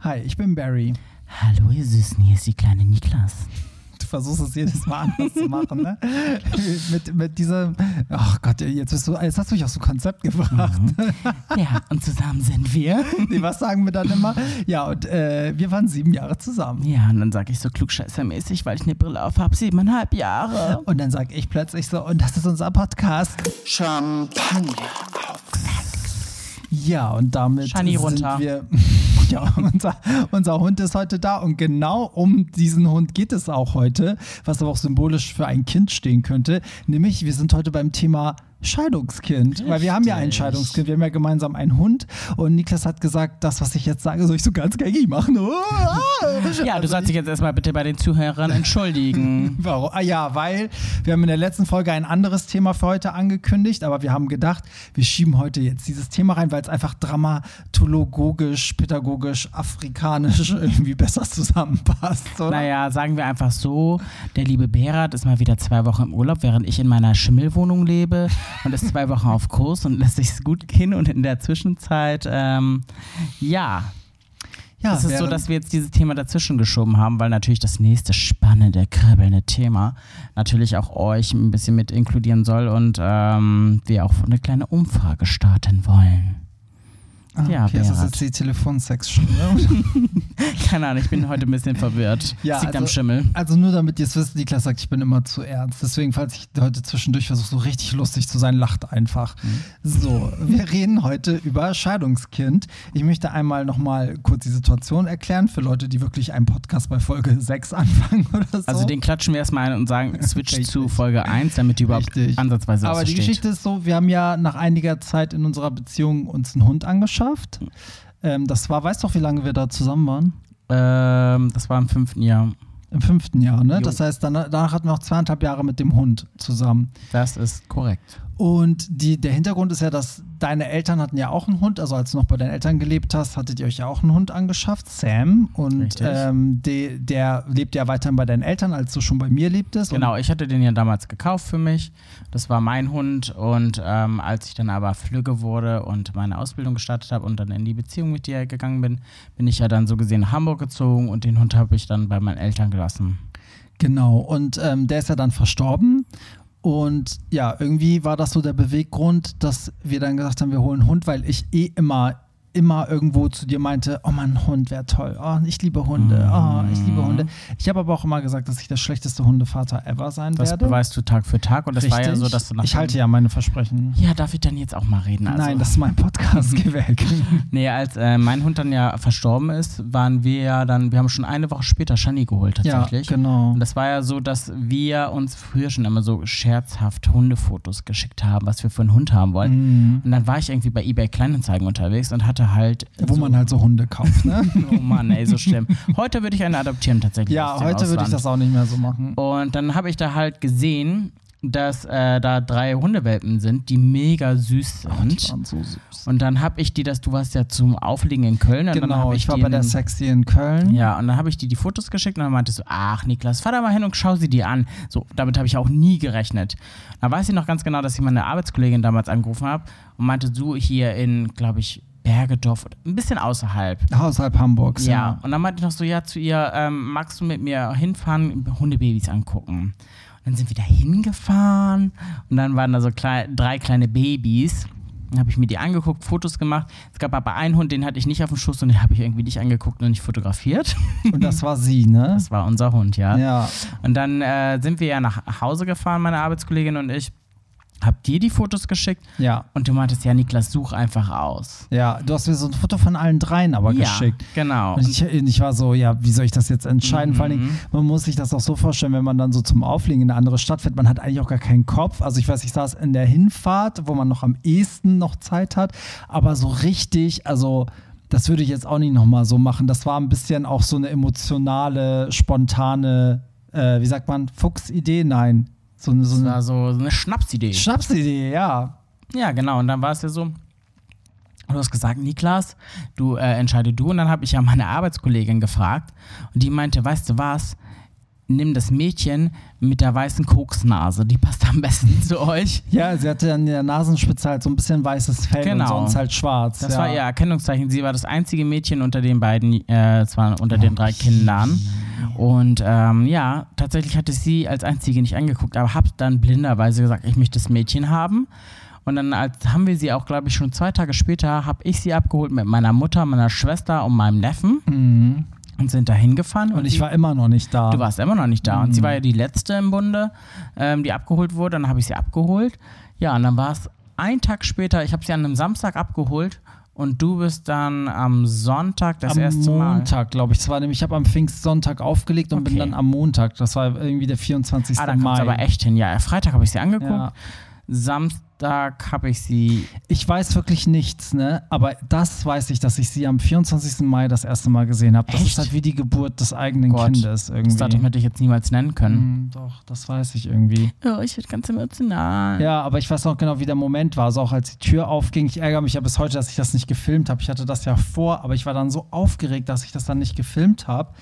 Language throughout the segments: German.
Hi, ich bin Barry. Hallo, ihr Süßen, hier ist die kleine Niklas. Du versuchst es jedes Mal anders zu machen, ne? mit, mit diesem, ach Gott, jetzt, bist du, jetzt hast du mich aus dem Konzept gebracht. Mhm. Ja, und zusammen sind wir. Nee, was sagen wir dann immer? Ja, und äh, wir waren sieben Jahre zusammen. Ja, und dann sage ich so klugscheißermäßig, weil ich eine Brille auf habe, siebeneinhalb Jahre. Und dann sag ich plötzlich so, und das ist unser Podcast. Champagner. Ja, und damit Shani sind runter. wir. Ja, unser, unser Hund ist heute da und genau um diesen Hund geht es auch heute, was aber auch symbolisch für ein Kind stehen könnte. Nämlich, wir sind heute beim Thema Scheidungskind, weil wir haben ja ein Richtig. Scheidungskind, wir haben ja gemeinsam einen Hund und Niklas hat gesagt, das, was ich jetzt sage, soll ich so ganz gängig machen. Ja, du Also sollst dich jetzt erstmal bitte bei den Zuhörern entschuldigen. Warum? Ah ja, weil wir haben in der letzten Folge ein anderes Thema für heute angekündigt, aber wir haben gedacht, wir schieben heute jetzt dieses Thema rein, weil es einfach dramatologisch, pädagogisch, afrikanisch irgendwie besser zusammenpasst. Oder? Naja, sagen wir einfach so, der liebe Berat ist mal wieder zwei Wochen im Urlaub, während ich in meiner Schimmelwohnung lebe und ist zwei Wochen auf Kurs und lässt sich gut gehen und in der Zwischenzeit, ähm, ja, ja, es ist so, dass wir jetzt dieses Thema dazwischen geschoben haben, weil natürlich das nächste spannende, kribbelnde Thema natürlich auch euch ein bisschen mit inkludieren soll und ähm, wir auch eine kleine Umfrage starten wollen. Ah, ja, okay, ist das Berat. jetzt die Telefonsex-Stunde? Keine Ahnung, ich bin heute ein bisschen verwirrt. Ja, das liegt also- am Schimmel. Also nur damit ihr es wisst, Niklas sagt, ich bin immer zu ernst. Deswegen, falls ich heute zwischendurch versuche, so richtig lustig zu sein, lacht einfach. So, wir reden heute über Scheidungskind. Ich möchte einmal nochmal kurz die Situation erklären für Leute, die wirklich einen Podcast bei Folge 6 anfangen oder so. Also den klatschen wir erstmal ein und sagen, switch zu Folge 1, damit die überhaupt Richtig. ansatzweise was Aber die versteht. Geschichte ist so, wir haben ja nach einiger Zeit in unserer Beziehung uns einen Hund angeschafft. Ähm, das war, weißt du auch, wie lange wir da zusammen waren? Ähm, das war im fünften Jahr. Im fünften Jahr, ne? Jo. Das heißt, dann, danach hatten wir noch zweieinhalb Jahre mit dem Hund zusammen. Das ist korrekt. Und die, der Hintergrund ist ja, dass deine Eltern hatten ja auch einen Hund. Also als du noch bei deinen Eltern gelebt hast, hattet ihr euch ja auch einen Hund angeschafft, Sam. Und ähm, de, der lebt ja weiterhin bei deinen Eltern, als du schon bei mir lebtest. Genau, ich hatte den ja damals gekauft für mich. Das war mein Hund. Und ähm, als ich dann aber flügge wurde und meine Ausbildung gestartet habe und dann in die Beziehung mit dir gegangen bin, bin ich ja dann so gesehen nach Hamburg gezogen und den Hund habe ich dann bei meinen Eltern gelassen. Genau, und ähm, der ist ja dann verstorben. Und ja, irgendwie war das so der Beweggrund, dass wir dann gesagt haben, wir holen einen Hund, weil ich eh immer, immer irgendwo zu dir meinte, oh Mann, Hund wäre toll. Oh, ich liebe Hunde. Oh, ich liebe Hunde. Ich habe aber auch immer gesagt, dass ich der schlechteste Hundevater ever sein Das werde. beweist du Tag für Tag. Und das war ja Richtig. so, dass du nach Ich halte ja meine Versprechen. Ja, darf ich dann jetzt auch mal reden? Also, Nein, das ist mein Podcast gewählt. Nee, als äh, mein Hund dann ja verstorben ist, waren wir ja dann, wir haben schon eine Woche später Shani geholt ja, tatsächlich. genau. Und das war ja so, dass wir uns früher schon immer so scherzhaft Hundefotos geschickt haben, was wir für einen Hund haben wollten. Mhm. Und dann war ich irgendwie bei eBay Kleinanzeigen unterwegs und hatte halt. Wo so, man halt so Hunde kauft, ne? Oh Mann, ey, so schlimm. Heute würde ich eine adoptieren tatsächlich. ja, heute würde ich das auch nicht mehr so machen. Und dann habe ich da halt gesehen, dass äh, da drei Hundewelpen sind, die mega süß sind. waren so süß. und dann habe ich die, das, du warst ja zum Auflegen in Köln. Genau, ich, ich war bei der Sexy in Köln. Ja, und dann habe ich die die Fotos geschickt und dann meinte so, ach Niklas, fahr da mal hin und schau sie dir an. So, damit habe ich auch nie gerechnet. Da weiß ich noch ganz genau, dass ich meine Arbeitskollegin damals angerufen habe und meinte, so hier in, glaube ich, Bergedorf, ein bisschen außerhalb. Außerhalb Hamburgs, Ja. ja. und dann meinte ich noch so, ja, zu ihr, ähm, magst du mit mir hinfahren, Hundebabys angucken? Und dann sind wir da hingefahren und dann waren da so klei drei kleine Babys. Dann habe ich mir die angeguckt, Fotos gemacht. Es gab aber einen Hund, den hatte ich nicht auf dem Schoß und den habe ich irgendwie nicht angeguckt und nicht fotografiert. Und das war sie, ne? Das war unser Hund, ja. Ja. Und dann äh, sind wir ja nach Hause gefahren, meine Arbeitskollegin und ich. Hab dir die Fotos geschickt Ja. und du meintest, ja, Niklas, such einfach aus. Ja, du hast mir so ein Foto von allen dreien aber ja, geschickt. genau. Und ich, ich war so, ja, wie soll ich das jetzt entscheiden? Vor allen Dingen, Mhm. man muss sich das auch so vorstellen, wenn man dann so zum Auflegen in eine andere Stadt fährt, man hat eigentlich auch gar keinen Kopf. Also ich weiß, ich saß in der Hinfahrt, wo man noch am ehesten noch Zeit hat, aber so richtig, also das würde ich jetzt auch nicht nochmal so machen. Das war ein bisschen auch so eine emotionale, spontane, äh, wie sagt man, Fuchsidee? Nein. So eine, so Das war so eine Schnapsidee. Schnapsidee, ja. Ja, genau. Und dann war es ja so, du hast gesagt, Niklas, du äh, entscheide du. Und dann habe ich ja meine Arbeitskollegin gefragt und die meinte, weißt du was, nimm das Mädchen mit der weißen Koksnase, die passt am besten zu euch. Ja, sie hatte an der Nasenspitze halt so ein bisschen weißes Fell Genau. und sonst halt schwarz. Das ja. war ihr Erkennungszeichen. Sie war das einzige Mädchen unter den beiden, äh, zwar unter den drei Kindern. Und ähm, ja, tatsächlich hatte ich sie als einzige nicht angeguckt, aber habe dann blinderweise gesagt, ich möchte das Mädchen haben. Und dann als, haben wir sie auch, glaube ich, schon zwei Tage später, habe ich sie abgeholt mit meiner Mutter, meiner Schwester und meinem Neffen Mhm. und sind da hingefahren. Und ich sie- war immer noch nicht da. Du warst immer noch nicht da. Und sie war ja die letzte im Bunde, ähm, die abgeholt wurde. Dann habe ich sie abgeholt. Ja, und dann war es ein Tag später, ich habe sie an einem Samstag abgeholt und du bist dann am Sonntag das am erste Mal. Montag, glaube ich. Es war nämlich, ich habe am Pfingstsonntag aufgelegt und bin Okay. dann am Montag. Das war irgendwie der 24. Ah, dann Mai. aber echt hin. Ja, Freitag habe ich sie angeguckt. Ja. Samstag habe ich sie. Ich weiß wirklich nichts, ne? Aber das weiß ich, dass ich sie am 24. Mai das erste Mal gesehen habe. Das Echt? ist halt wie die Geburt des eigenen Gott. Kindes irgendwie. Das Datum hätte ich jetzt niemals nennen können. Hm, doch, das weiß ich irgendwie. Oh, ich werde ganz emotional. Ja, aber ich weiß noch genau, wie der Moment war. Also auch als die Tür aufging. Ich ärgere mich ja bis heute, dass ich das nicht gefilmt habe. Ich hatte das ja vor, aber ich war dann so aufgeregt, dass ich das dann nicht gefilmt habe.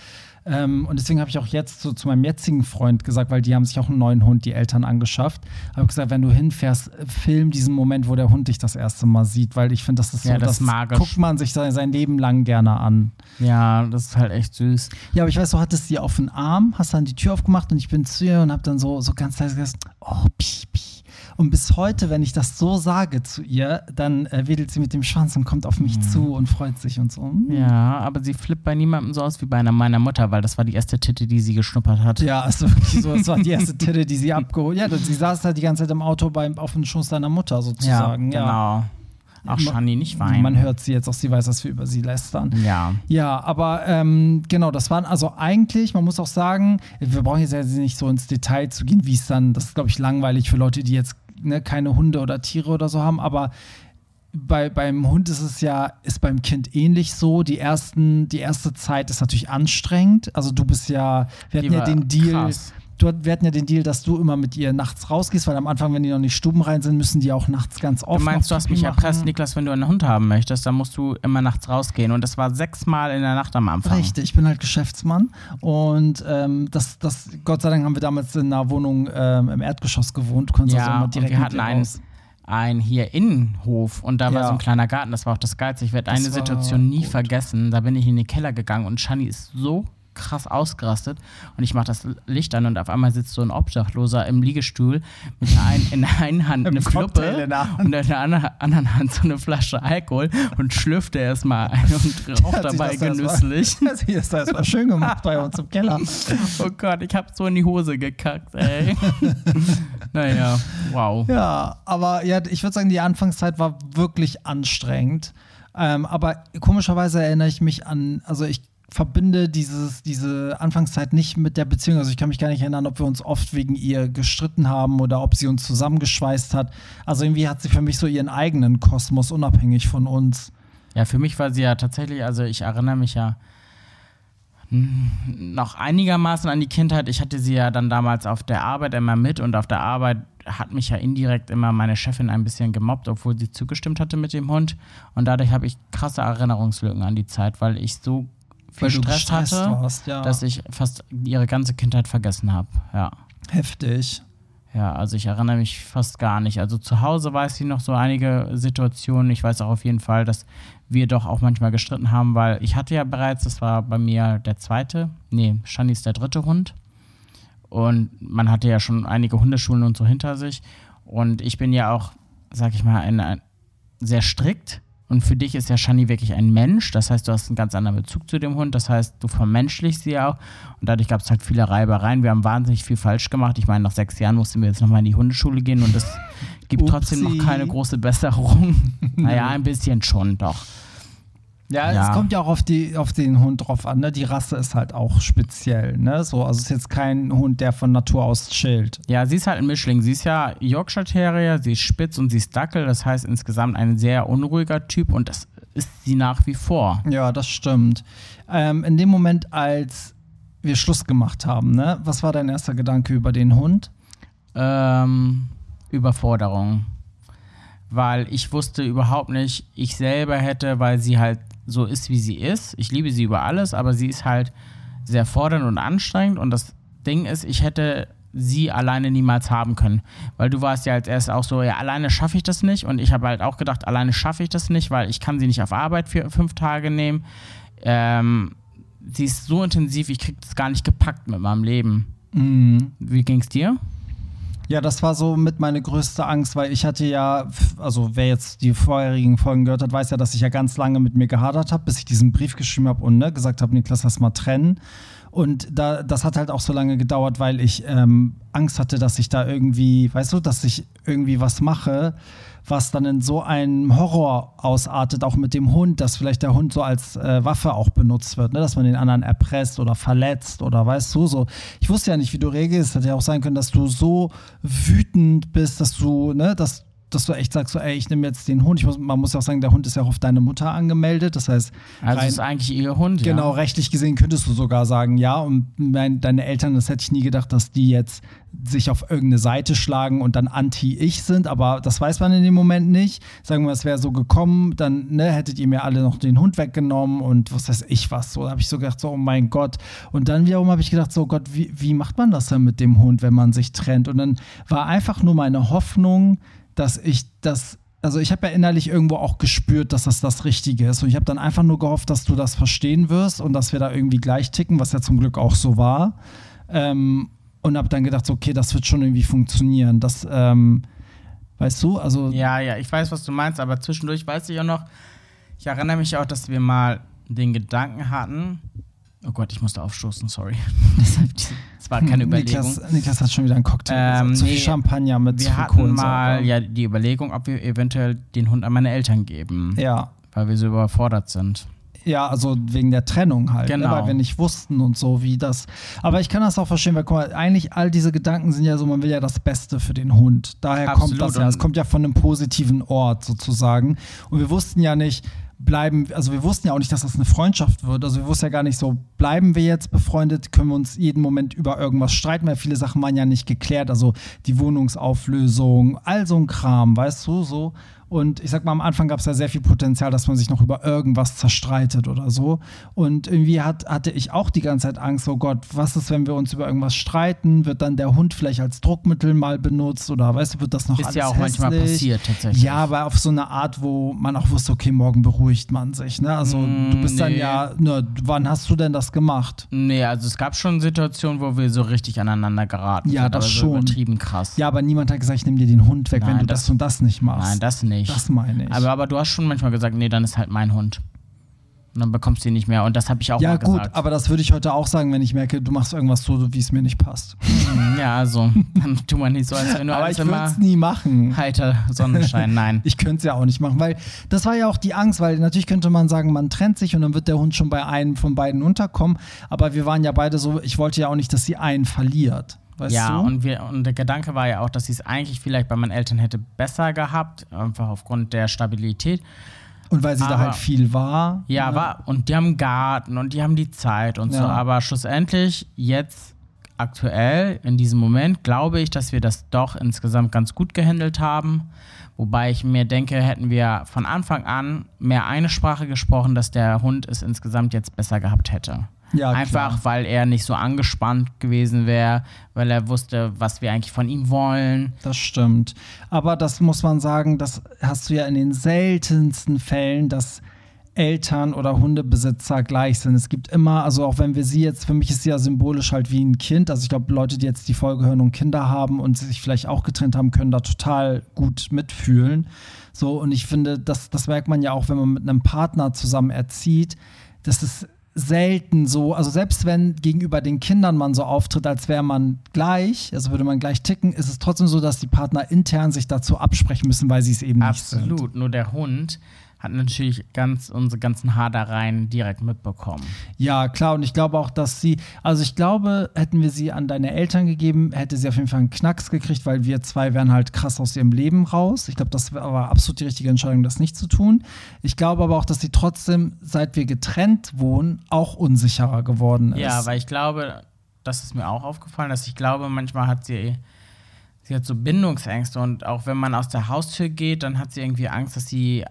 Ähm, und deswegen habe ich auch jetzt so zu meinem jetzigen Freund gesagt, weil die haben sich auch einen neuen Hund, die Eltern, angeschafft. Habe gesagt, wenn du hinfährst, äh, film diesen Moment, wo der Hund dich das erste Mal sieht, weil ich finde, das ist so, Ja, das ist magisch. guckt man sich sein, sein Leben lang gerne an. Ja, das ist halt echt süß. Ja, aber ich weiß, du hattest sie auf den Arm, hast dann die Tür aufgemacht und ich bin zu ihr und habe dann so, so ganz leise gesagt, oh, pi, pi. Und bis heute, wenn ich das so sage zu ihr, dann äh, wedelt sie mit dem Schwanz und kommt auf mich zu und freut sich und so. Hm. Ja, aber sie flippt bei niemandem so aus wie bei einer meiner Mutter, weil das war die erste Titte, die sie geschnuppert hat. Ja, also wirklich so, das war die erste Titte, die sie abgeholt Ja, sie saß halt die ganze Zeit im Auto beim, auf dem Schoß deiner Mutter sozusagen. Ja, genau. Ach, Ma- Shani, nicht weinen. Man hört sie jetzt auch, sie weiß, dass wir über sie lästern. Ja. Ja, aber ähm, genau, das waren also eigentlich, man muss auch sagen, wir brauchen jetzt ja nicht so ins Detail zu gehen, wie es dann, das ist glaube ich langweilig für Leute, die jetzt ne, keine Hunde oder Tiere oder so haben, aber bei, beim Hund ist es ja, ist beim Kind ähnlich so. Die ersten, die erste Zeit ist natürlich anstrengend. Also du bist ja, wir hatten ja den Deal, krass. Du, wir hatten ja den Deal, dass du immer mit ihr nachts rausgehst, weil am Anfang, wenn die noch nicht stubenrein sind, müssen die auch nachts ganz oft Du meinst, du hast mich Pipi erpresst, machen. Niklas, wenn du einen Hund haben möchtest, dann musst du immer nachts rausgehen. Und das war sechsmal in der Nacht am Anfang. Richtig, ich bin halt Geschäftsmann und ähm, das, das, Gott sei Dank haben wir damals in einer Wohnung ähm, im Erdgeschoss gewohnt. Du konntest also Ja, immer direkt wir hatten einen, einen hier Innenhof und da war Ja. so ein kleiner Garten. Das war auch das Geilste. Ich werde eine war Situation nie gut. vergessen. Da bin ich in den Keller gegangen und Shani ist so krass ausgerastet und ich mache das Licht an und auf einmal sitzt so ein Obdachloser im Liegestuhl mit der einen, in der einen Hand eine Fluppe und in der anderen Hand so eine Flasche Alkohol und schlürfte erstmal ein und raucht dabei das mal- genüsslich. Sie ist da erstmal schön gemacht bei uns im Keller. Oh Gott, ich hab so in die Hose gekackt, ey. naja, wow. Ja, aber ja, ich würde sagen, die Anfangszeit war wirklich anstrengend. Ähm, aber komischerweise erinnere ich mich an, also ich verbinde dieses, diese Anfangszeit nicht mit der Beziehung. Also ich kann mich gar nicht erinnern, ob wir uns oft wegen ihr gestritten haben oder ob sie uns zusammengeschweißt hat. Also irgendwie hat sie für mich so ihren eigenen Kosmos, unabhängig von uns. Ja, für mich war sie ja tatsächlich, also ich erinnere mich ja noch einigermaßen an die Kindheit. Ich hatte sie ja dann damals auf der Arbeit immer mit und auf der Arbeit hat mich ja indirekt immer meine Chefin ein bisschen gemobbt, obwohl sie zugestimmt hatte mit dem Hund. Und dadurch habe ich krasse Erinnerungslücken an die Zeit, weil ich so Weil du Stress hatte, warst, ja. dass ich fast ihre ganze Kindheit vergessen habe. Ja. Heftig. Ja, also ich erinnere mich fast gar nicht. Also zu Hause weiß ich noch so einige Situationen. Ich weiß auch auf jeden Fall, dass wir doch auch manchmal gestritten haben, weil ich hatte ja bereits, das war bei mir der zweite, nee, Shani ist der dritte Hund. Und man hatte ja schon einige Hundeschulen und so hinter sich. Und ich bin ja auch, sag ich mal, ein, ein, sehr strikt. Und für dich ist ja Shani wirklich ein Mensch. Das heißt, du hast einen ganz anderen Bezug zu dem Hund. Das heißt, du vermenschlichst sie auch. Und dadurch gab es halt viele Reibereien. Wir haben wahnsinnig viel falsch gemacht. Ich meine, nach sechs Jahren mussten wir jetzt nochmal in die Hundeschule gehen und es gibt trotzdem noch Upsi. keine große Besserung. naja, ein bisschen schon, doch. Ja, Ja. es kommt ja auch auf, die, auf den Hund drauf an. Ne? Die Rasse ist halt auch speziell. Ne? So, also es ist jetzt kein Hund, der von Natur aus chillt. Ja, sie ist halt ein Mischling. Sie ist ja Yorkshire Terrier, sie ist spitz und sie ist Dackel. Das heißt insgesamt ein sehr unruhiger Typ und das ist sie nach wie vor. Ja, das stimmt. Ähm, in dem Moment, als wir Schluss gemacht haben, ne? was war dein erster Gedanke über den Hund? Ähm, Überforderung. Weil ich wusste überhaupt nicht, ich selber hätte, weil sie halt so ist, wie sie ist. Ich liebe sie über alles, aber sie ist halt sehr fordernd und anstrengend und das Ding ist, ich hätte sie alleine niemals haben können. Weil du warst ja als erstes auch so, ja, alleine schaffe ich das nicht. Und ich habe halt auch gedacht, alleine schaffe ich das nicht, weil ich kann sie nicht auf Arbeit für fünf Tage nehmen. Ähm, sie ist so intensiv, ich kriege das gar nicht gepackt mit meinem Leben. Mhm. Wie ging's dir? Ja, das war so mit meine größte Angst, weil ich hatte ja, also wer jetzt die vorherigen Folgen gehört hat, weiß ja, dass ich ja ganz lange mit mir gehadert habe, bis ich diesen Brief geschrieben habe und ne, gesagt habe, Niklas, lass mal trennen. Und da, das hat halt auch so lange gedauert, weil ich ähm, Angst hatte, dass ich da irgendwie, weißt du, dass ich irgendwie was mache, was dann in so einen Horror ausartet, auch mit dem Hund, dass vielleicht der Hund so als äh, Waffe auch benutzt wird, ne? dass man den anderen erpresst oder verletzt oder weißt du so. Ich wusste ja nicht, wie du reagierst. Hätte ja auch sein können, dass du so wütend bist, dass du, ne, dass dass du echt sagst, so, ey, ich nehme jetzt den Hund. Ich muss, man muss ja auch sagen, der Hund ist ja auch auf deine Mutter angemeldet. Das heißt, Also rein- ist eigentlich ihr Hund, Genau, ja. rechtlich gesehen könntest du sogar sagen, ja. Und mein, deine Eltern, das hätte ich nie gedacht, dass die jetzt sich auf irgendeine Seite schlagen und dann anti-ich sind. Aber das weiß man in dem Moment nicht. Sagen wir, es wäre so gekommen, dann ne, hättet ihr mir alle noch den Hund weggenommen und was weiß ich was. So da habe ich so gedacht, so, oh mein Gott. Und dann wiederum habe ich gedacht, so Gott, wie, wie macht man das denn mit dem Hund, wenn man sich trennt? Und dann war einfach nur meine Hoffnung, dass ich das also ich habe ja innerlich irgendwo auch gespürt, dass das das Richtige ist. Und ich habe dann einfach nur gehofft, dass du das verstehen wirst und dass wir da irgendwie gleich ticken, was ja zum Glück auch so war. Ähm, und habe dann gedacht, so, okay, das wird schon irgendwie funktionieren. Das, ähm, weißt du, also Ja, ja, ich weiß, was du meinst, aber zwischendurch weiß ich auch noch, ich erinnere mich auch, dass wir mal den Gedanken hatten, oh Gott, ich musste aufstoßen, sorry. Deshalb, das war keine Überlegung. Niklas, Niklas hat schon wieder einen Cocktail. Ähm, gesagt. Zu viel nee, Champagner mit zu wir viel hatten mal ja die Überlegung, ob wir eventuell den Hund an meine Eltern geben, ja. weil wir so überfordert sind. Ja, also wegen der Trennung halt, Genau. ne? weil wir nicht wussten und so, wie das. Aber ich kann das auch verstehen, weil guck mal, eigentlich all diese Gedanken sind ja so, man will ja das Beste für den Hund. Daher Absolut. kommt das ja. Es kommt ja von einem positiven Ort sozusagen. Und wir wussten ja nicht, bleiben, also wir wussten ja auch nicht, dass das eine Freundschaft wird. Also wir wussten ja gar nicht so, bleiben wir jetzt befreundet, können wir uns jeden Moment über irgendwas streiten, weil viele Sachen waren ja nicht geklärt. Also die Wohnungsauflösung, all so ein Kram, weißt du, so. Und ich sag mal, am Anfang gab es ja sehr viel Potenzial, dass man sich noch über irgendwas zerstreitet oder so. Und irgendwie hat, hatte ich auch die ganze Zeit Angst, oh Gott, was ist, wenn wir uns über irgendwas streiten? Wird dann der Hund vielleicht als Druckmittel mal benutzt oder weißt du, wird das noch Ist alles ja auch manchmal hässlich? passiert, tatsächlich. Ja, aber auf so eine Art, wo man auch wusste, okay, morgen beruhigt man sich. Ne? Also Mm, du bist dann nee. ja, ne, wann hast du denn das gemacht? Nee, also es gab schon Situationen, wo wir so richtig aneinander geraten Ja, das aber so schon. übertrieben krass. Ja, aber niemand hat gesagt, ich nehme dir den Hund weg, wenn Nein, du das, das- und das nicht machst. Nein, das nicht. Das meine ich. aber, aber du hast schon manchmal gesagt, nee, dann ist halt mein Hund. Und dann bekommst du ihn nicht mehr. Und das habe ich auch ja, mal gut, gesagt. aber das würde ich heute auch sagen, wenn ich merke, du machst irgendwas so, wie es mir nicht passt. Hm, ja, also, dann tu mal nicht so, als wenn du aber ich würde es nie machen. heiter Sonnenschein. Nein. Ich könnte es ja auch nicht machen, weil das war ja auch die Angst, weil natürlich könnte man sagen, man trennt sich und dann wird der Hund schon bei einem von beiden unterkommen. Aber wir waren ja beide so, ich wollte ja auch nicht, dass sie einen verliert. Weißt ja, du? und, wir, und der Gedanke war ja auch, dass sie es eigentlich vielleicht bei meinen Eltern hätte besser gehabt, einfach aufgrund der Stabilität. Und weil sie da Aber- halt viel war. Ja, ne? war, und die haben Garten und die haben die Zeit und so. Ja. Aber schlussendlich, jetzt aktuell, in diesem Moment, glaube ich, dass wir das doch insgesamt ganz gut gehandelt haben. Wobei ich mir denke, hätten wir von Anfang an mehr eine Sprache gesprochen, dass der Hund es insgesamt jetzt besser gehabt hätte. Ja, Einfach, klar. weil er nicht so angespannt gewesen wäre, weil er wusste, was wir eigentlich von ihm wollen. Das stimmt. Aber das muss man sagen, das hast du ja in den seltensten Fällen, dass Eltern oder Hundebesitzer gleich sind. Es gibt immer, also auch wenn wir sie jetzt, für mich ist sie ja symbolisch halt wie ein Kind. Also ich glaube, Leute, die jetzt die Folge hören und Kinder haben und sich vielleicht auch getrennt haben, können da total gut mitfühlen. So, und ich finde, das, das merkt man ja auch, wenn man mit einem Partner zusammen erzieht. Das ist selten so, also selbst wenn gegenüber den Kindern man so auftritt, als wäre man gleich, also würde man gleich ticken, ist es trotzdem so, dass die Partner intern sich dazu absprechen müssen, weil sie es eben nicht sind. Absolut. Nur der Hund hat natürlich ganz unsere ganzen Hadereien direkt mitbekommen. Ja, klar. Und ich glaube auch, dass sie, also ich glaube, hätten wir sie an deine Eltern gegeben, hätte sie auf jeden Fall einen Knacks gekriegt, weil wir zwei wären halt krass aus ihrem Leben raus. Ich glaube, das war absolut die richtige Entscheidung, das nicht zu tun. Ich glaube aber auch, dass sie trotzdem, seit wir getrennt wohnen, auch unsicherer geworden ist. Ja, weil ich glaube, das ist mir auch aufgefallen, dass ich glaube, manchmal hat sie, sie hat so Bindungsängste und auch wenn man aus der Haustür geht, dann hat sie irgendwie Angst, dass sie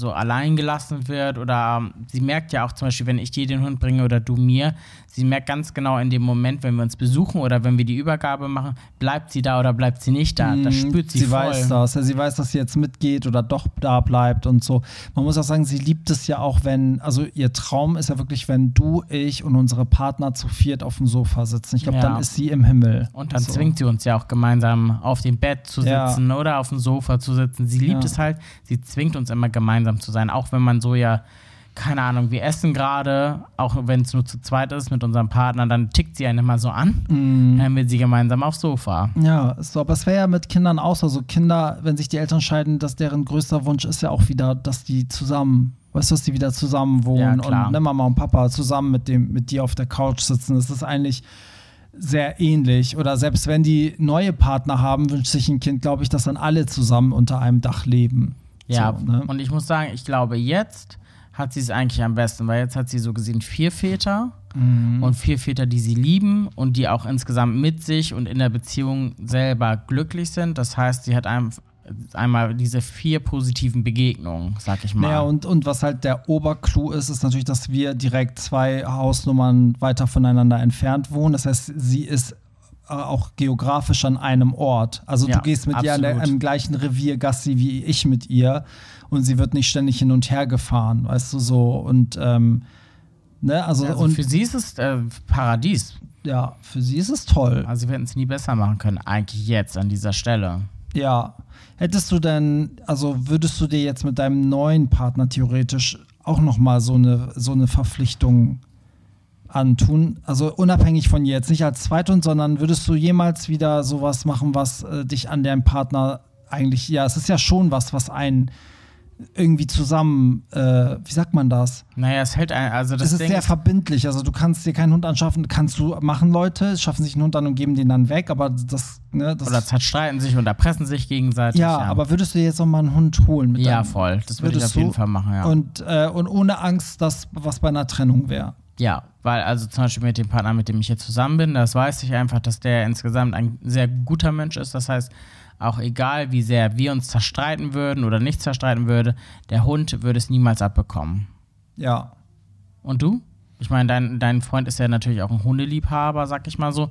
so allein gelassen wird oder ähm, sie merkt ja auch zum Beispiel, wenn ich dir den Hund bringe oder du mir, sie merkt ganz genau in dem Moment, wenn wir uns besuchen oder wenn wir die Übergabe machen, bleibt sie da oder bleibt sie nicht da. Das Mhm, spürt sie, sie voll. weiß das. Ja, sie weiß, dass sie jetzt mitgeht oder doch da bleibt und so. Man muss auch sagen, sie liebt es ja auch, wenn, also ihr Traum ist ja wirklich, wenn du, ich und unsere Partner zu viert auf dem Sofa sitzen. Ich glaube, Ja. dann ist sie im Himmel. Und dann so. zwingt sie uns ja auch gemeinsam auf dem Bett zu Ja. sitzen oder auf dem Sofa zu sitzen. Sie liebt Ja. es halt, sie zwingt uns immer gemeinsam zu sein, auch wenn man so ja, keine Ahnung, wir essen gerade, auch wenn es nur zu zweit ist mit unserem Partner, dann tickt sie einen immer so an, Mhm. dann will sie gemeinsam aufs Sofa. Ja, so, aber es wäre ja mit Kindern auch so. Also Kinder, wenn sich die Eltern scheiden, dass deren größter Wunsch ist ja auch wieder, dass die zusammen, weißt du, dass die wieder zusammen Ja, wohnen klar. und ne, Mama und Papa zusammen mit dem, mit dir auf der Couch sitzen. Das ist eigentlich sehr ähnlich. Oder selbst wenn die neue Partner haben, wünscht sich ein Kind, glaube ich, dass dann alle zusammen unter einem Dach leben. Ja, So, ne? und ich muss sagen, ich glaube, jetzt hat sie es eigentlich am besten, weil jetzt hat sie so gesehen vier Väter Mhm. und vier Väter, die sie lieben und die auch insgesamt mit sich und in der Beziehung selber glücklich sind. Das heißt, sie hat ein, einmal diese vier positiven Begegnungen, sag ich mal. Naja, und, und was halt der Oberclou ist, ist natürlich, dass wir direkt zwei Hausnummern weiter voneinander entfernt wohnen. Das heißt, sie ist auch geografisch an einem Ort. Also Ja, du gehst mit ihr absolut. am gleichen Revier Gassi wie ich mit ihr und sie wird nicht ständig hin und her gefahren, weißt du so. Und ähm, ne, also, also und für sie ist es äh, Paradies. ja, für sie ist es toll. Also wir hätten es nie besser machen können, eigentlich jetzt an dieser Stelle. Ja. Hättest du denn, also würdest du dir jetzt mit deinem neuen Partner theoretisch auch noch mal so eine, so eine Verpflichtung antun? Also unabhängig von jetzt, nicht als Zweithund, sondern würdest du jemals wieder sowas machen, was äh, dich an deinem Partner eigentlich, ja, es ist ja schon was, was einen irgendwie zusammen, äh, wie sagt man das? Naja, es hält ein, also das Das ist Ding sehr ist, verbindlich. Also du kannst dir keinen Hund anschaffen, kannst du machen Leute, schaffen sich einen Hund an und geben den dann weg, aber das, ne, das oder zerstreiten sich und erpressen sich gegenseitig. ja, aber würdest du jetzt noch mal einen Hund holen? Mit ja, deinem- voll. Das würde ich auf jeden? Fall machen, ja. Und, äh, und ohne Angst, dass was bei einer Trennung wäre. Ja, weil also zum Beispiel mit dem Partner, mit dem ich jetzt zusammen bin, das weiß ich einfach, dass der insgesamt ein sehr guter Mensch ist. Das heißt, auch egal, wie sehr wir uns zerstreiten würden oder nicht zerstreiten würde, der Hund würde es niemals abbekommen. Ja. Und du? Ich meine, dein, dein Freund ist ja natürlich auch ein Hundeliebhaber, sag ich mal so.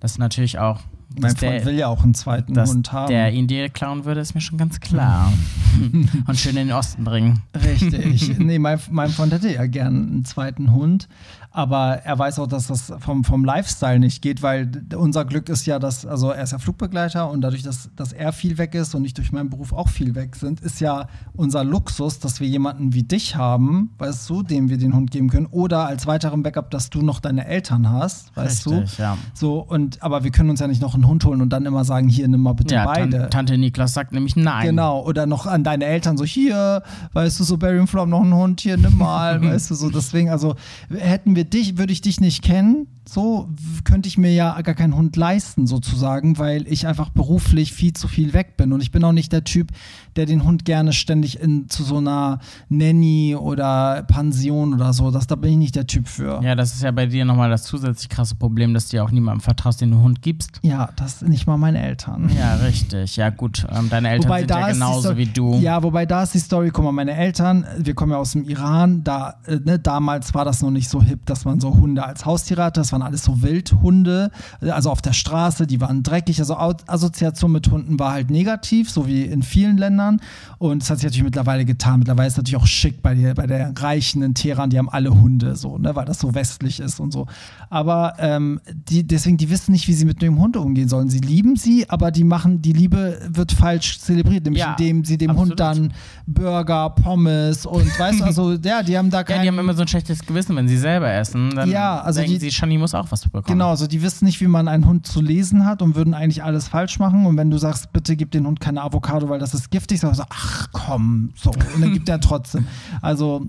Das ist natürlich auch. Mein Freund der, will ja auch einen zweiten dass Hund haben. der ihn dir klauen würde, ist mir schon ganz klar. Und schön in den Osten bringen. Richtig. nee, mein, mein Freund hätte ja gern einen zweiten Hund. Aber er weiß auch, dass das vom, vom Lifestyle nicht geht, weil unser Glück ist ja, dass, also er ist ja Flugbegleiter und dadurch, dass, dass er viel weg ist und ich durch meinen Beruf auch viel weg sind, ist ja unser Luxus, dass wir jemanden wie dich haben, weißt du, dem wir den Hund geben können. Oder als weiteren Backup, dass du noch deine Eltern hast, weißt Richtig, du. ja. So, und aber wir können uns ja nicht noch einen Hund holen und dann immer sagen, hier, nimm mal bitte Ja, beide. Tan Tante Niklas sagt nämlich nein. Genau, oder noch an deine Eltern so, hier, weißt du, so Barry und Flo haben noch einen Hund, hier, nimm mal, weißt du, so deswegen, also hätten wir dich, würde ich dich nicht kennen, so könnte ich mir ja gar keinen Hund leisten, sozusagen, weil ich einfach beruflich viel zu viel weg bin und ich bin auch nicht der Typ, der den Hund gerne ständig in, zu so einer Nanny oder Pension oder so, das, da bin ich nicht der Typ für. Ja, das ist ja bei dir nochmal das zusätzlich krasse Problem, dass du ja auch niemandem vertraust, den du einen Hund gibst. Ja, das sind nicht mal meine Eltern. Ja, richtig. Ja, gut. Ähm, deine Eltern sind ja genauso wie du. Ja, wobei da ist die Story, guck mal, meine Eltern, wir kommen ja aus dem Iran, da, äh, ne, damals war das noch nicht so hip, dass man so Hunde als Haustiere hatte, das waren alles so Wildhunde, äh, also auf der Straße, die waren dreckig, also Assoziation mit Hunden war halt negativ, so wie in vielen Ländern und das hat sich natürlich mittlerweile getan, mittlerweile ist es natürlich auch schick bei, der- bei der Reichen in Teheran, die haben alle Hunde, so, ne, weil das so westlich ist und so, aber ähm, die, deswegen, die wissen nicht, wie sie mit dem Hund umgehen sollen, sie lieben sie, aber die machen, die Liebe wird falsch zelebriert, nämlich Ja, indem sie dem absolut. Hund dann Burger, Pommes und weißt du, also ja, die haben da Ja, kein, die haben immer so ein schlechtes Gewissen, wenn sie selber essen. Dann Ja, also denken die- sie, Shani muss auch was bekommen. Genau, also die wissen nicht, wie man einen Hund zu lesen hat und würden eigentlich alles falsch machen. Und wenn du sagst, bitte gib den Hund keine Avocado, weil das ist giftig, sagst du, ach komm, so. Und dann gibt er trotzdem. Also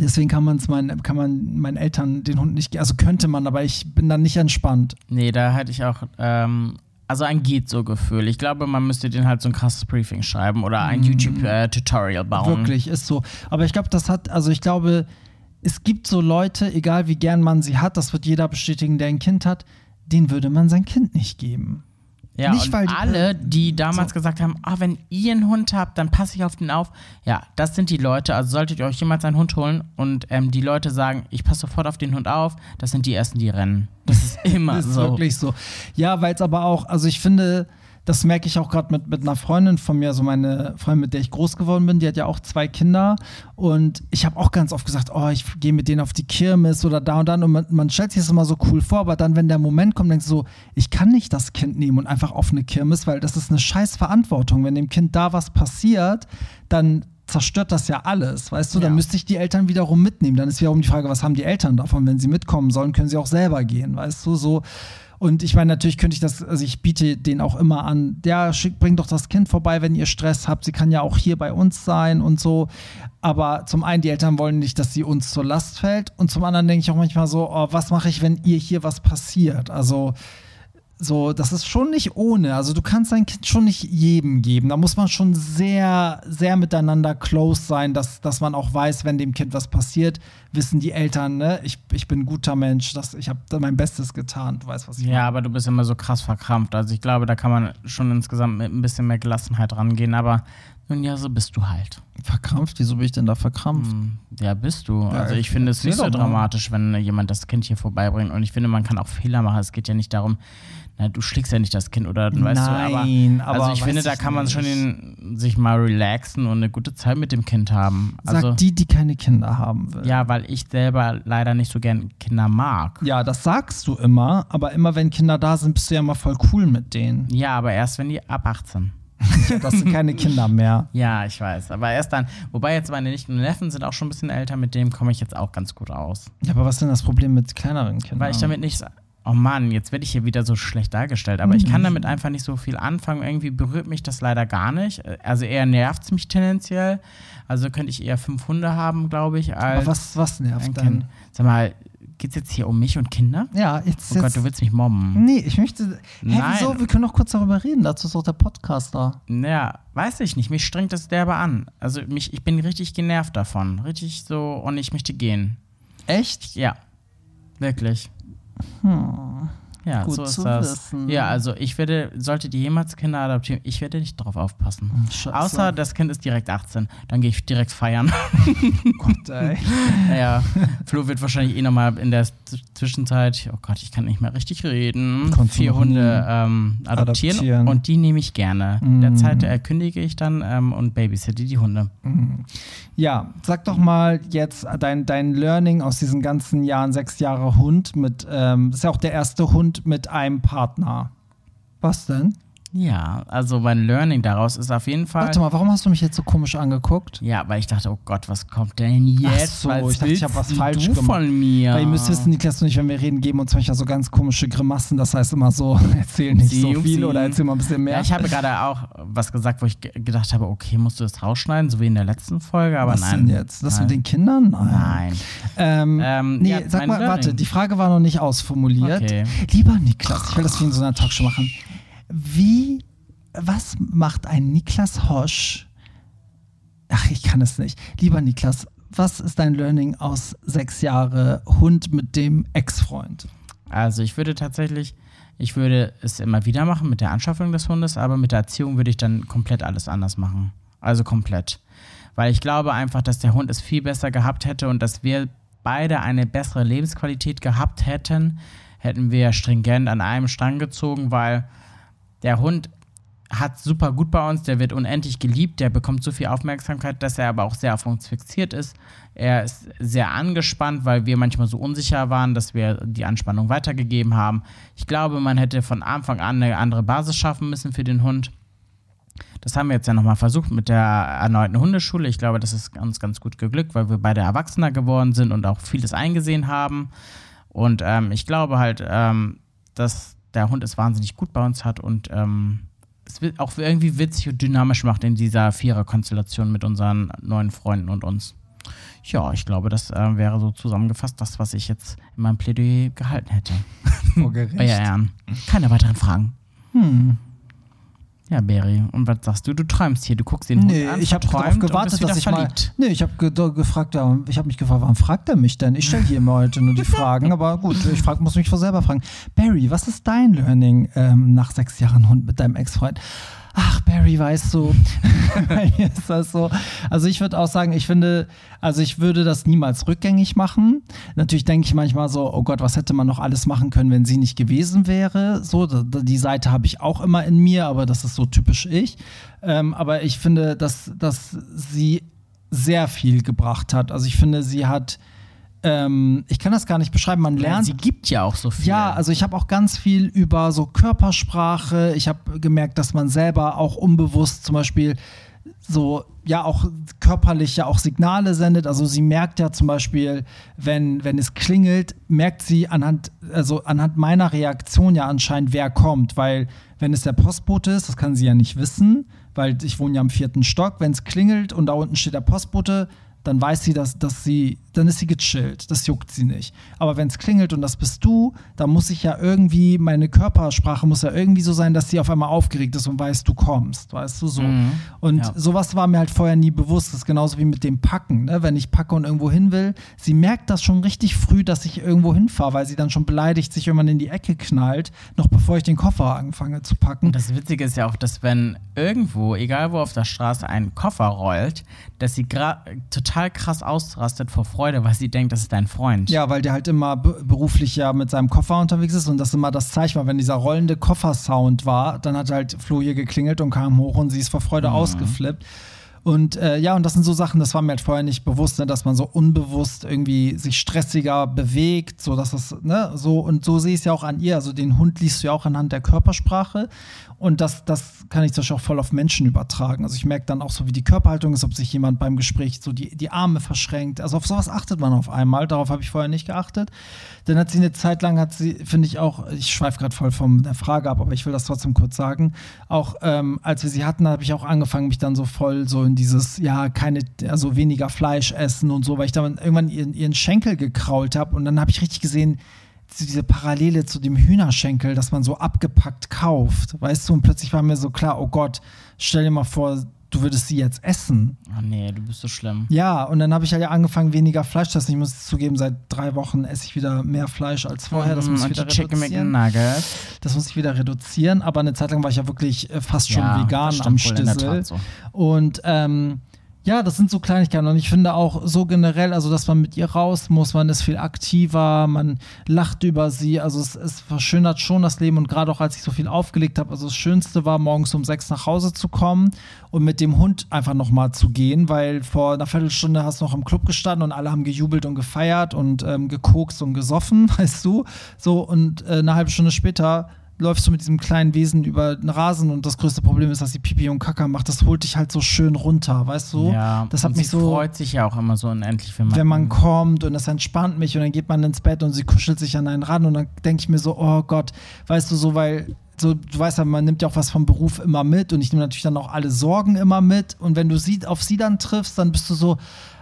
deswegen kann, man's mein, kann man meinen Eltern den Hund nicht, ge- also könnte man, aber ich bin dann nicht entspannt. Nee, da hätte ich auch, ähm, also ein geht so Gefühl. Ich glaube, man müsste den halt so ein krasses Briefing schreiben oder ein YouTube-Tutorial bauen. Mhm. Wirklich, ist so. Aber ich glaube, das hat, also ich glaube, es gibt so Leute, egal wie gern man sie hat, das wird jeder bestätigen, der ein Kind hat, den würde man sein Kind nicht geben. Ja, Nicht, und weil die- alle, die damals So. gesagt haben, ah, wenn ihr einen Hund habt, dann passe ich auf den auf. Ja, das sind die Leute. Also solltet ihr euch jemals einen Hund holen und ähm, die Leute sagen, ich passe sofort auf den Hund auf, das sind die ersten, die rennen. Das ist immer ist so. wirklich so. Ja, weil es aber auch, also ich finde, das merke ich auch gerade mit, mit einer Freundin von mir, so meine Freundin, mit der ich groß geworden bin, die hat ja auch zwei Kinder und ich habe auch ganz oft gesagt, oh, ich gehe mit denen auf die Kirmes oder da und dann und man, man stellt sich das immer so cool vor, aber dann, wenn der Moment kommt, denkst du so, ich kann nicht das Kind nehmen und einfach auf eine Kirmes, weil das ist eine scheiß Verantwortung. Wenn dem Kind da was passiert, dann zerstört das ja alles, weißt du? Dann Ja. müsste ich die Eltern wiederum mitnehmen. Dann ist wiederum die Frage, was haben die Eltern davon? Wenn sie mitkommen sollen, können sie auch selber gehen, weißt du? So. Und ich meine, natürlich könnte ich das, also ich biete denen auch immer an, ja, schick, bringt doch das Kind vorbei, wenn ihr Stress habt. Sie kann ja auch hier bei uns sein und so. Aber zum einen, die Eltern wollen nicht, dass sie uns zur Last fällt. Und zum anderen denke ich auch manchmal so, oh, was mache ich, wenn ihr hier was passiert? Also, so, das ist schon nicht ohne. Also du kannst dein Kind schon nicht jedem geben. Da muss man schon sehr, sehr miteinander close sein, dass, dass man auch weiß, wenn dem Kind was passiert, wissen die Eltern, ne, ich, ich bin ein guter Mensch, dass, ich habe mein Bestes getan. Du weißt, was ich Ja, aber du bist immer so krass verkrampft. Also ich glaube, da kann man schon insgesamt mit ein bisschen mehr Gelassenheit rangehen. Aber nun ja, so bist du halt. Verkrampft? Wieso bin ich denn da verkrampft? Hm, Ja, bist du. also ich finde es nicht so mal. dramatisch, wenn jemand das Kind hier vorbeibringt. Und ich finde, man kann auch Fehler machen. Es geht ja nicht darum, na, du schlägst ja nicht das Kind oder weißt du, Nein, aber, also aber ich finde, da ich kann man schon den, sich mal relaxen und eine gute Zeit mit dem Kind haben. Also Sagt die, die keine Kinder haben will. ja, weil ich selber leider nicht so gern Kinder mag. Ja, das sagst du immer, aber immer wenn Kinder da sind, bist du ja immer voll cool mit denen. Ja, aber erst wenn die ab 18. Das sind keine Kinder mehr. Ja, ich weiß. Aber erst dann, wobei jetzt meine Nichten und Neffen sind auch schon ein bisschen älter, mit dem komme ich jetzt auch ganz gut aus. Ja, aber was ist denn das Problem mit kleineren Kindern? Weil ich damit nicht. Oh Mann, jetzt werde ich hier wieder so schlecht dargestellt, aber ich kann damit einfach nicht so viel anfangen. Irgendwie berührt mich das leider gar nicht. Also eher nervt es mich tendenziell. Also könnte ich eher fünf Hunde haben, glaube ich, als aber was, was nervt denn? Sag mal, geht es jetzt hier um mich und Kinder? Ja, jetzt. Oh Gott, jetzt du willst mich mobben. nee, ich möchte. Hä, Nein. wieso? Wir können doch kurz darüber reden. Dazu ist doch der Podcast da. Ja, weiß ich nicht. Mich strengt das derbe an. Also mich, ich bin richtig genervt davon. Richtig so und ich möchte gehen. Echt? Ja, wirklich. Ja, Hm. Gut so ist zu das. wissen. Ja, also ich werde, solltet ihr jemals Kinder adoptieren, ich werde nicht drauf aufpassen. Scheiße. Außer das Kind ist direkt 18, dann gehe ich direkt feiern. Gott, ey. naja, Flo wird wahrscheinlich eh nochmal in der Zwischenzeit, oh Gott, ich kann nicht mehr richtig reden, du vier Hunde ähm, adoptieren, Adoptieren. und die nehme ich gerne. In der Mm. Zeit äh, kündige ich dann ähm, und babysitte die Hunde. Ja, sag doch mal jetzt dein, dein Learning aus diesen ganzen Jahren, sechs Jahre Hund mit, ähm, das ist ja auch der erste Hund mit einem Partner. Was denn? Ja, also mein Learning daraus ist auf jeden Fall. Warte mal, warum hast du mich jetzt so komisch angeguckt? Ja, weil ich dachte, oh Gott, was kommt denn jetzt? so, was ich dachte, ich hab willst was falsch du gemacht. von mir? Weil ihr müsst wissen, Niklas und ich, wenn wir reden, geben uns manchmal so ganz komische Grimassen. Das heißt immer so, erzähl nicht Upsi, so viel oder erzähl mal ein bisschen mehr. Ja, ich habe gerade auch was gesagt, wo ich ge- gedacht habe, okay, musst du das rausschneiden, so wie in der letzten Folge, aber Was nein. denn jetzt? Das nein. mit den Kindern? Nein. Nein. Ähm, Ähm, nee, ja, sag mal, Learning. warte, die Frage war noch nicht ausformuliert. Okay. Lieber Niklas, ich will das wie in so einer Talkshow machen. Wie, was macht ein Niklas Hosch? Ach, ich kann es nicht. Lieber Niklas, was ist dein Learning aus sechs Jahre Hund mit dem Ex-Freund? Also ich würde tatsächlich, ich würde es immer wieder machen mit der Anschaffung des Hundes, aber mit der Erziehung würde ich dann komplett alles anders machen. Also komplett. Weil ich glaube einfach, dass der Hund es viel besser gehabt hätte und dass wir beide eine bessere Lebensqualität gehabt hätten, hätten wir stringent an einem Strang gezogen, weil der Hund hat super gut bei uns, der wird unendlich geliebt, der bekommt so viel Aufmerksamkeit, dass er aber auch sehr auf uns fixiert ist. Er ist sehr angespannt, weil wir manchmal so unsicher waren, dass wir die Anspannung weitergegeben haben. Ich glaube, man hätte von Anfang an eine andere Basis schaffen müssen für den Hund. Das haben wir jetzt ja nochmal versucht mit der erneuten Hundeschule. Ich glaube, das ist uns ganz gut geglückt, weil wir beide Erwachsener geworden sind und auch vieles eingesehen haben. Und ähm, ich glaube halt, ähm, dass der Hund es wahnsinnig gut bei uns hat und ähm, es wird auch irgendwie witzig und dynamisch macht in dieser Vierer-Konstellation mit unseren neuen Freunden und uns. Ja, ich glaube, das äh, wäre so zusammengefasst das, was ich jetzt in meinem Plädoyer gehalten hätte. Vor Gericht. Euer Ehren. Keine weiteren Fragen. Hm. Ja, Barry. Und was sagst du? Du träumst hier, du guckst den Nee, Hund an, ich habe darauf gewartet, dass ich mal. verliebt. Nee, ich habe ge gefragt, ja, ich habe mich gefragt, warum fragt er mich denn? Ich stelle hier immer heute nur die Fragen, aber gut, ich frag, muss mich vor selber fragen. Barry, was ist dein Learning ähm, nach sechs Jahren Hund mit deinem Ex-Freund? Ach, Barry, weißt du, ist das so. Also ich würde auch sagen, ich finde, also ich würde das niemals rückgängig machen. Natürlich denke ich manchmal so, oh Gott, was hätte man noch alles machen können, wenn sie nicht gewesen wäre. So, die Seite habe ich auch immer in mir, aber das ist so typisch ich. Ähm, aber ich finde, dass, dass sie sehr viel gebracht hat. Also ich finde, sie hat, ähm, ich kann das gar nicht beschreiben, man Ja, lernt sie gibt ja auch so viel. ja, also ich habe auch ganz viel über so Körpersprache. Ich habe gemerkt, dass man selber auch unbewusst zum Beispiel so, ja, auch körperlich ja auch Signale sendet. Also sie merkt ja zum Beispiel, wenn, wenn es klingelt, merkt sie anhand, also anhand meiner Reaktion ja anscheinend, wer kommt. Weil wenn es der Postbote ist, das kann sie ja nicht wissen, weil ich wohne ja im vierten Stock. Wenn es klingelt und da unten steht der Postbote, dann weiß sie, dass, dass sie, dann ist sie gechillt. Das juckt sie nicht. Aber wenn es klingelt und das bist du, dann muss ich ja irgendwie, meine Körpersprache muss ja irgendwie so sein, dass sie auf einmal aufgeregt ist und weiß, du kommst, weißt du so. Mhm. Und Ja. sowas war mir halt vorher nie bewusst. Das ist genauso wie mit dem Packen. Ne? Wenn ich packe und irgendwo hin will, sie merkt das schon richtig früh, dass ich irgendwo hinfahre, weil sie dann schon beleidigt sich irgendwann in die Ecke knallt, noch bevor ich den Koffer anfange zu packen. Und das Witzige ist ja auch, dass wenn irgendwo, egal wo auf der Straße, ein Koffer rollt, dass sie total krass ausrastet vor Freude, weil sie denkt, das ist dein Freund. Ja, weil der halt immer be beruflich ja mit seinem Koffer unterwegs ist und das immer das Zeichen war, wenn dieser rollende Koffersound war, dann hat halt Flo hier geklingelt und kam hoch und sie ist vor Freude ausgeflippt. Und äh, ja, und das sind so Sachen, das war mir halt vorher nicht bewusst, ne, dass man so unbewusst irgendwie sich stressiger bewegt, so dass das, ne, so und so sehe ich es ja auch an ihr. Also den Hund liest du ja auch anhand der Körpersprache. Und das, das kann ich zum Beispiel auch voll auf Menschen übertragen. Also ich merke dann auch so, wie die Körperhaltung ist, ob sich jemand beim Gespräch so die, die Arme verschränkt. Also auf sowas achtet man auf einmal. Darauf habe ich vorher nicht geachtet. Dann hat sie eine Zeit lang, hat sie, finde ich auch, ich schweife gerade voll von der Frage ab, aber ich will das trotzdem kurz sagen. Auch ähm, als wir sie hatten, habe ich auch angefangen, mich dann so voll so in dieses, ja, keine, also weniger Fleisch essen und so, weil ich dann irgendwann ihren, ihren Schenkel gekrault habe und dann habe ich richtig gesehen, diese Parallele zu dem Hühnerschenkel, dass man so abgepackt kauft, weißt du, und plötzlich war mir so klar, oh Gott, stell dir mal vor, du würdest sie jetzt essen. Oh nee, du bist so schlimm. Ja, und dann habe ich halt ja angefangen, weniger Fleisch zu essen. Ich muss zugeben, seit drei Wochen esse ich wieder mehr Fleisch als vorher. Das muss ich wieder reduzieren. Das muss ich wieder reduzieren. Aber eine Zeit lang war ich ja wirklich äh, fast schon Ja, vegan am Stissel. So. Und ähm, ja, das sind so Kleinigkeiten. Und ich finde auch so generell, also dass man mit ihr raus muss, man ist viel aktiver, man lacht über sie. Also es, es verschönert schon das Leben. Und gerade auch als ich so viel aufgelegt habe, also das Schönste war, morgens um sechs nach Hause zu kommen und mit dem Hund einfach nochmal zu gehen, weil vor einer Viertelstunde hast du noch im Club gestanden und alle haben gejubelt und gefeiert und ähm, gekokst und gesoffen, weißt du. So, und äh, eine halbe Stunde später läufst du mit diesem kleinen Wesen über den Rasen und das größte Problem ist, dass sie Pipi und Kaka macht. Das holt dich halt so schön runter, weißt du? Ja, das hat und mich sie so, freut sich ja auch immer so unendlich, wenn man. wenn man kommt und das entspannt mich und dann geht man ins Bett und sie kuschelt sich an einen ran und dann denke ich mir so, oh Gott, weißt du, so, weil so, du weißt ja, man nimmt ja auch was vom Beruf immer mit und ich nehme natürlich dann auch alle Sorgen immer mit und wenn du sie auf sie dann triffst, dann bist du so,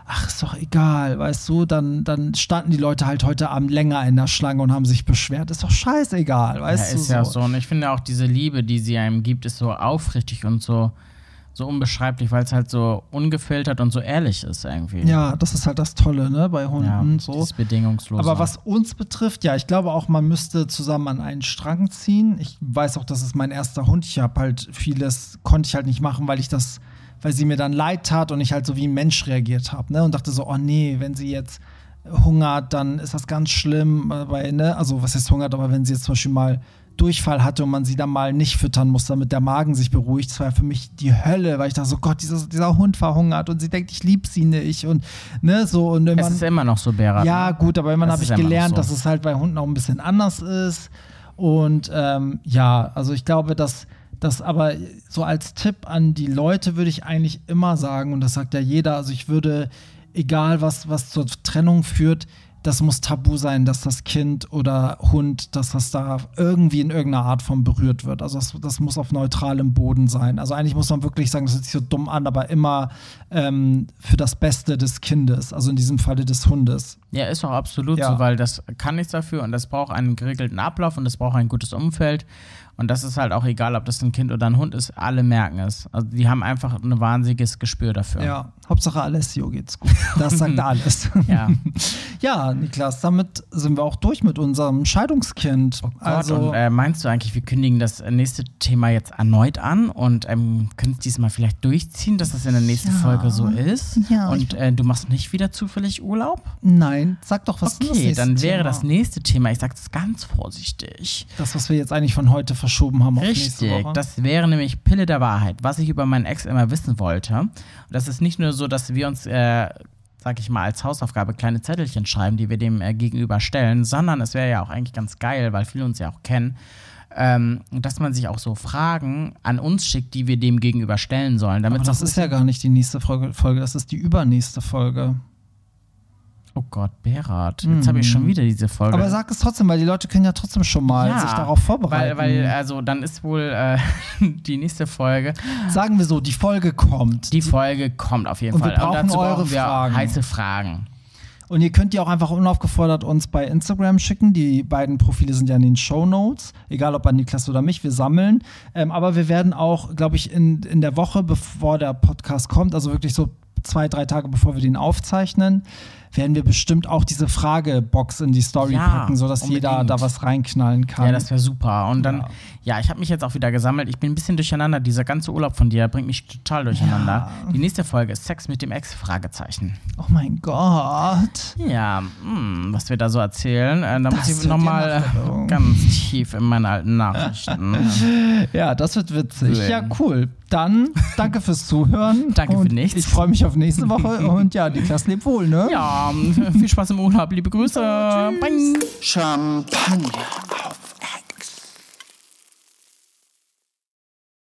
ach, ist doch egal, weißt du, dann, dann standen die Leute halt heute Abend länger in der Schlange und haben sich beschwert. Ist doch scheißegal, weißt ja, du. ist ja so. Und ich finde auch diese Liebe, die sie einem gibt, ist so aufrichtig und so, so unbeschreiblich, weil es halt so ungefiltert und so ehrlich ist irgendwie. Ja, das ist halt das Tolle, ne, bei ja Hunden. so. dieses bedingungslose. Aber was uns betrifft, ja, ich glaube auch, man müsste zusammen an einen Strang ziehen. Ich weiß auch, das ist mein erster Hund. Ich habe halt vieles, konnte ich halt nicht machen, weil ich das, weil sie mir dann leid tat und ich halt so wie ein Mensch reagiert habe, ne? Und dachte so, oh nee, wenn sie jetzt hungert, dann ist das ganz schlimm, weil, ne, also was heißt hungert, aber wenn sie jetzt zum Beispiel mal Durchfall hatte und man sie dann mal nicht füttern muss, damit der Magen sich beruhigt, das war ja für mich die Hölle, weil ich dachte so, Gott, dieser, dieser Hund verhungert und sie denkt, ich lieb sie nicht und ne, so und es irgendwann ist immer noch so, Berat. ja, ne? gut, aber irgendwann habe ich gelernt, so. dass es halt bei Hunden auch ein bisschen anders ist. Und ähm, ja, also ich glaube, dass das aber so als Tipp an die Leute würde ich eigentlich immer sagen, und das sagt ja jeder, also ich würde, egal was, was zur Trennung führt, das muss tabu sein, dass das Kind oder Hund, dass das da irgendwie in irgendeiner Art von berührt wird. Also das, das muss auf neutralem Boden sein. Also eigentlich muss man wirklich sagen, das hört sich so dumm an, aber immer ähm, für das Beste des Kindes, also in diesem Falle des Hundes. Ja, ist auch absolut Ja. so, weil das kann nichts dafür und das braucht einen geregelten Ablauf und das braucht ein gutes Umfeld. Und das ist halt auch egal, ob das ein Kind oder ein Hund ist, alle merken es. Also die haben einfach ein wahnsinniges Gespür dafür. Ja, Hauptsache Alessio geht's gut. Das sagt alles. Ja. ja, Niklas, damit sind wir auch durch mit unserem Scheidungskind. Gott, also, und äh, meinst du eigentlich, wir kündigen das nächste Thema jetzt erneut an und ähm, können es diesmal vielleicht durchziehen, dass das in der nächsten Ja. Folge so ist? Ja, Und äh, du machst nicht wieder zufällig Urlaub? nein, sag doch, was Okay, dann wäre Thema? das nächste Thema, ich sag's ganz vorsichtig. Das, was wir jetzt eigentlich von heute verschoben haben auf nächste Richtig, Woche. das wäre nämlich Pille der Wahrheit, was ich über meinen Ex immer wissen wollte. Und das ist nicht nur so, dass wir uns, äh, sag ich mal, als Hausaufgabe kleine Zettelchen schreiben, die wir dem äh, gegenüber stellen, sondern es wäre ja auch eigentlich ganz geil, weil viele uns ja auch kennen, ähm, dass man sich auch so Fragen an uns schickt, die wir dem gegenüber stellen sollen. Damit Aber das ist ja gar nicht die nächste Folge, Folge das ist die übernächste Folge. Oh Gott, Berat, jetzt habe ich schon wieder diese Folge. Mhm. Aber sag es trotzdem, weil die Leute können ja trotzdem schon mal Ja, sich darauf vorbereiten. Weil, weil, also dann ist wohl äh, die nächste Folge Sagen wir so, die Folge kommt. Die Folge kommt auf jeden Und Fall. wir brauchen Und dazu eure brauchen wir Fragen. heiße Fragen. Und ihr könnt die auch einfach unaufgefordert uns bei Instagram schicken. Die beiden Profile sind ja in den Show Notes, egal ob an Niklas oder mich, wir sammeln. Ähm, aber wir werden auch, glaube ich, in, in der Woche, bevor der Podcast kommt, also wirklich so zwei, drei Tage bevor wir den aufzeichnen, werden wir bestimmt auch diese Fragebox in die Story Ja, packen, sodass jeder unbedingt. da was reinknallen kann. Ja, das wäre super. Und dann, Ja. Ja, ich habe mich jetzt auch wieder gesammelt. Ich bin ein bisschen durcheinander. Dieser ganze Urlaub von dir bringt mich total durcheinander. Die nächste Folge ist Sex mit dem Ex? Fragezeichen. oh mein Gott. Ja, hm, was wir da so erzählen. Äh, da Das muss ich ja nochmal ganz tief in meine alten Nachrichten. Ja, das wird witzig. Cool. Ja, cool. Dann danke fürs Zuhören. Danke für nichts. Ich freue mich auf nächste Woche. Und ja, Niklas lebt wohl, ne? ja, viel Spaß im Urlaub. Liebe Grüße. Bye. Champagner.